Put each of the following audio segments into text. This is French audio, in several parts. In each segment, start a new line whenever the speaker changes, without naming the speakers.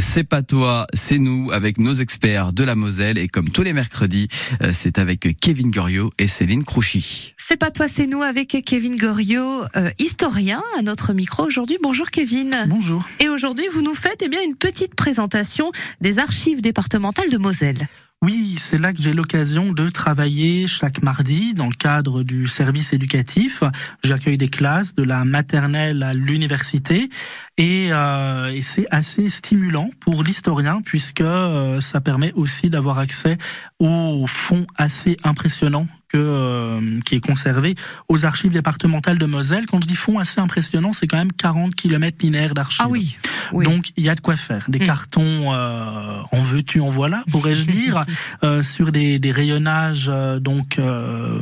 C'est pas toi, c'est nous avec nos experts de la Moselle et comme tous les mercredis, c'est avec Kevin Goriot et Céline Crouchy.
C'est pas toi, c'est nous avec Kevin Goriot, euh, historien à notre micro aujourd'hui. Bonjour Kevin.
Bonjour.
Et aujourd'hui, vous nous faites eh bien une petite présentation des archives départementales de Moselle.
Oui, c'est là que j'ai l'occasion de travailler chaque mardi dans le cadre du service éducatif. J'accueille des classes de la maternelle à l'université et, euh, et c'est assez stimulant pour l'historien puisque euh, ça permet aussi d'avoir accès aux fonds assez impressionnants que, euh, qui est conservé aux archives départementales de Moselle. Quand je dis fonds assez impressionnant, c'est quand même 40 km linéaires d'archives.
Ah oui,
Donc il y a de quoi faire. Des
Mm.
cartons euh, en veux-tu, en voilà, pourrais-je dire, euh, sur des, des rayonnages euh, donc euh,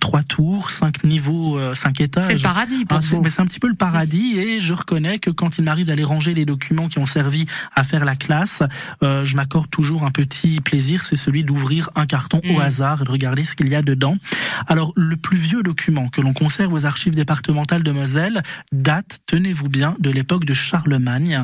trois tours, cinq niveaux, euh, cinq étages.
c'est le paradis pour
Ah, c'est
vous.
mais c'est un petit peu le paradis et je reconnais que quand il m'arrive d'aller ranger les documents qui ont servi à faire la classe, euh, je m'accorde toujours un petit plaisir, c'est celui d'ouvrir un carton
Mm.
au hasard et de regarder ce qu'il y a dedans. Alors le plus vieux document que l'on conserve aux archives départementales de Moselle date, tenez-vous bien, de l'époque de Charlemagne.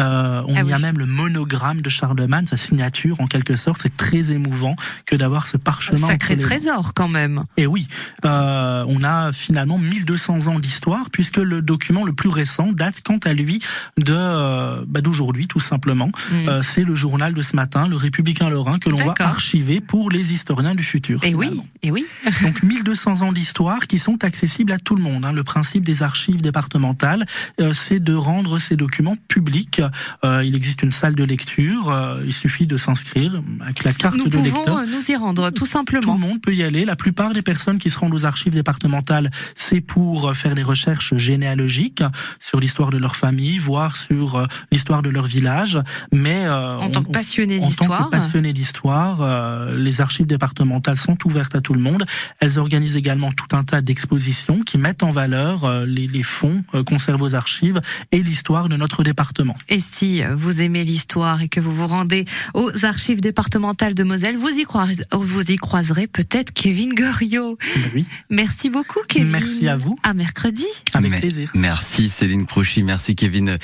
Euh, on
Ah
y a même le monogramme de Charlemagne, sa signature en quelque sorte. C'est très émouvant que d'avoir ce
Un
parchemin.
sacré
les mains.
trésor quand même.
Et oui, euh, on a finalement 1200 ans d'histoire puisque le document le plus récent date quant à lui de euh, bah, d'aujourd'hui tout simplement.
Mm.
C'est le journal de ce matin, le Républicain Lorrain, que l'on va archiver pour les historiens du futur.
et oui, et oui.
Donc 1200 ans d'histoire qui sont accessibles à tout le monde. hein. Le principe des archives départementales, c'est de rendre ces documents publics. Euh, il existe une salle de lecture. euh, il suffit de s'inscrire avec la carte
Nous
de
pouvons
lecteur.
euh, nous y rendre tout
Tout
simplement.
le monde peut y aller. La plupart des personnes qui se rendent aux archives départementales, c'est pour faire des recherches généalogiques sur l'histoire de leur famille, voire sur euh, l'histoire de leur village. Mais euh,
En
on-
tant que
on-
passionné
en tant
d'histoire.
que passionné d'histoire, euh, les archives départementales sont ouvertes à tout le monde. Elles organisent également tout un tas d'expositions qui mettent en valeur euh, les, les fonds euh, conservés aux archives et l'histoire de notre département.
Et si vous aimez l'histoire et que vous vous rendez aux archives départementales de Moselle, vous y croiserez, vous y croiserez peut-être Kevin Goriot.
Ben oui,
Merci beaucoup, Kevin.
Merci à vous.
À mercredi.
avec
Mais-
plaisir.
Merci Céline Crouchy, merci Kevin